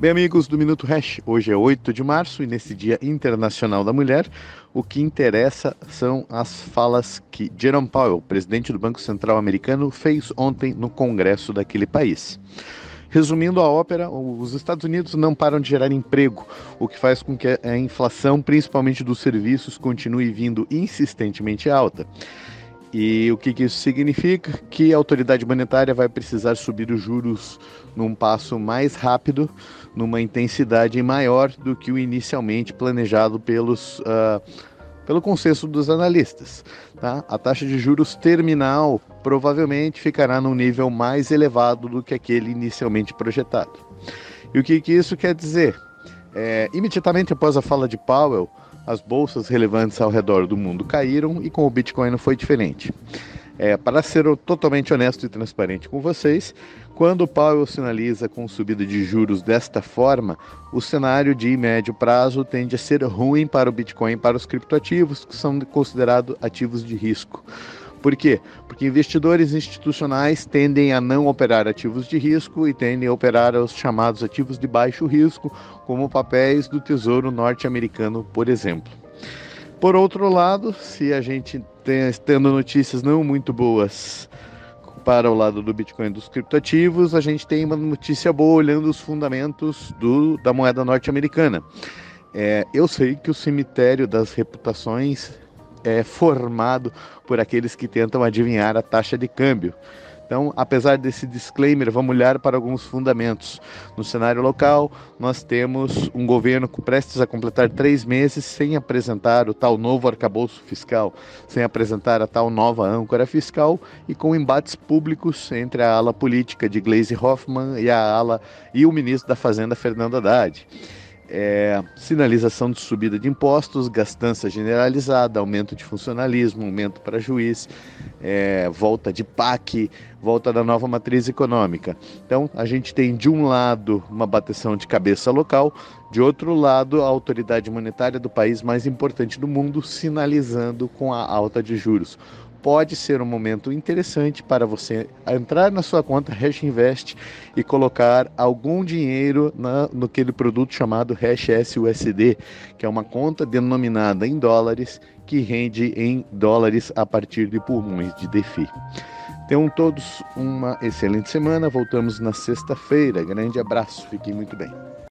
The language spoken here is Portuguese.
Bem, amigos do Minuto Hash, hoje é 8 de março e nesse Dia Internacional da Mulher, o que interessa são as falas que Jerome Powell, presidente do Banco Central americano, fez ontem no Congresso daquele país. Resumindo a ópera, os Estados Unidos não param de gerar emprego, o que faz com que a inflação, principalmente dos serviços, continue vindo insistentemente alta. E o que, que, isso significa? Que a autoridade monetária vai precisar subir os juros num passo mais rápido, numa intensidade maior do que o inicialmente planejado pelos, uh, pelo consenso dos analistas. Tá? A taxa de juros terminal provavelmente ficará num nível mais elevado do que aquele inicialmente projetado. E o que, que isso quer dizer? É, imediatamente após a fala de Powell, as bolsas relevantes ao redor do mundo caíram e com o Bitcoin não foi diferente. É, para ser totalmente honesto e transparente com vocês, quando o Powell sinaliza com subida de juros desta forma, o cenário de médio prazo tende a ser ruim para o Bitcoin e para os criptoativos, que são considerados ativos de risco. Por quê? Porque investidores institucionais tendem a não operar ativos de risco e tendem a operar os chamados ativos de baixo risco, como papéis do Tesouro norte-americano, por exemplo. Por outro lado, se a gente tem, tendo notícias não muito boas para o lado do Bitcoin e dos criptoativos, a gente tem uma notícia boa olhando os fundamentos do, da moeda norte-americana. É, eu sei que o cemitério das reputações é formado por aqueles que tentam adivinhar a taxa de câmbio. Então, apesar desse disclaimer, vamos olhar para alguns fundamentos. No cenário local, nós temos um governo prestes a completar três meses sem apresentar o tal novo arcabouço fiscal, sem apresentar a tal nova âncora fiscal e com embates públicos entre a ala política de Gleisi Hoffmann e a ala e o ministro da Fazenda Fernando Haddad é, sinalização de subida de impostos, gastança generalizada, aumento de funcionalismo, aumento para juiz, é, volta de PAC, volta da nova matriz econômica. Então, a gente tem de um lado uma bateção de cabeça local, de outro lado, a autoridade monetária do país mais importante do mundo sinalizando com a alta de juros pode ser um momento interessante para você entrar na sua conta Hash Invest e colocar algum dinheiro na, naquele produto chamado Hash SUSD, que é uma conta denominada em dólares que rende em dólares a partir de pulmões de DeFi. Tenham todos uma excelente semana. Voltamos na sexta-feira. Grande abraço. Fiquem muito bem.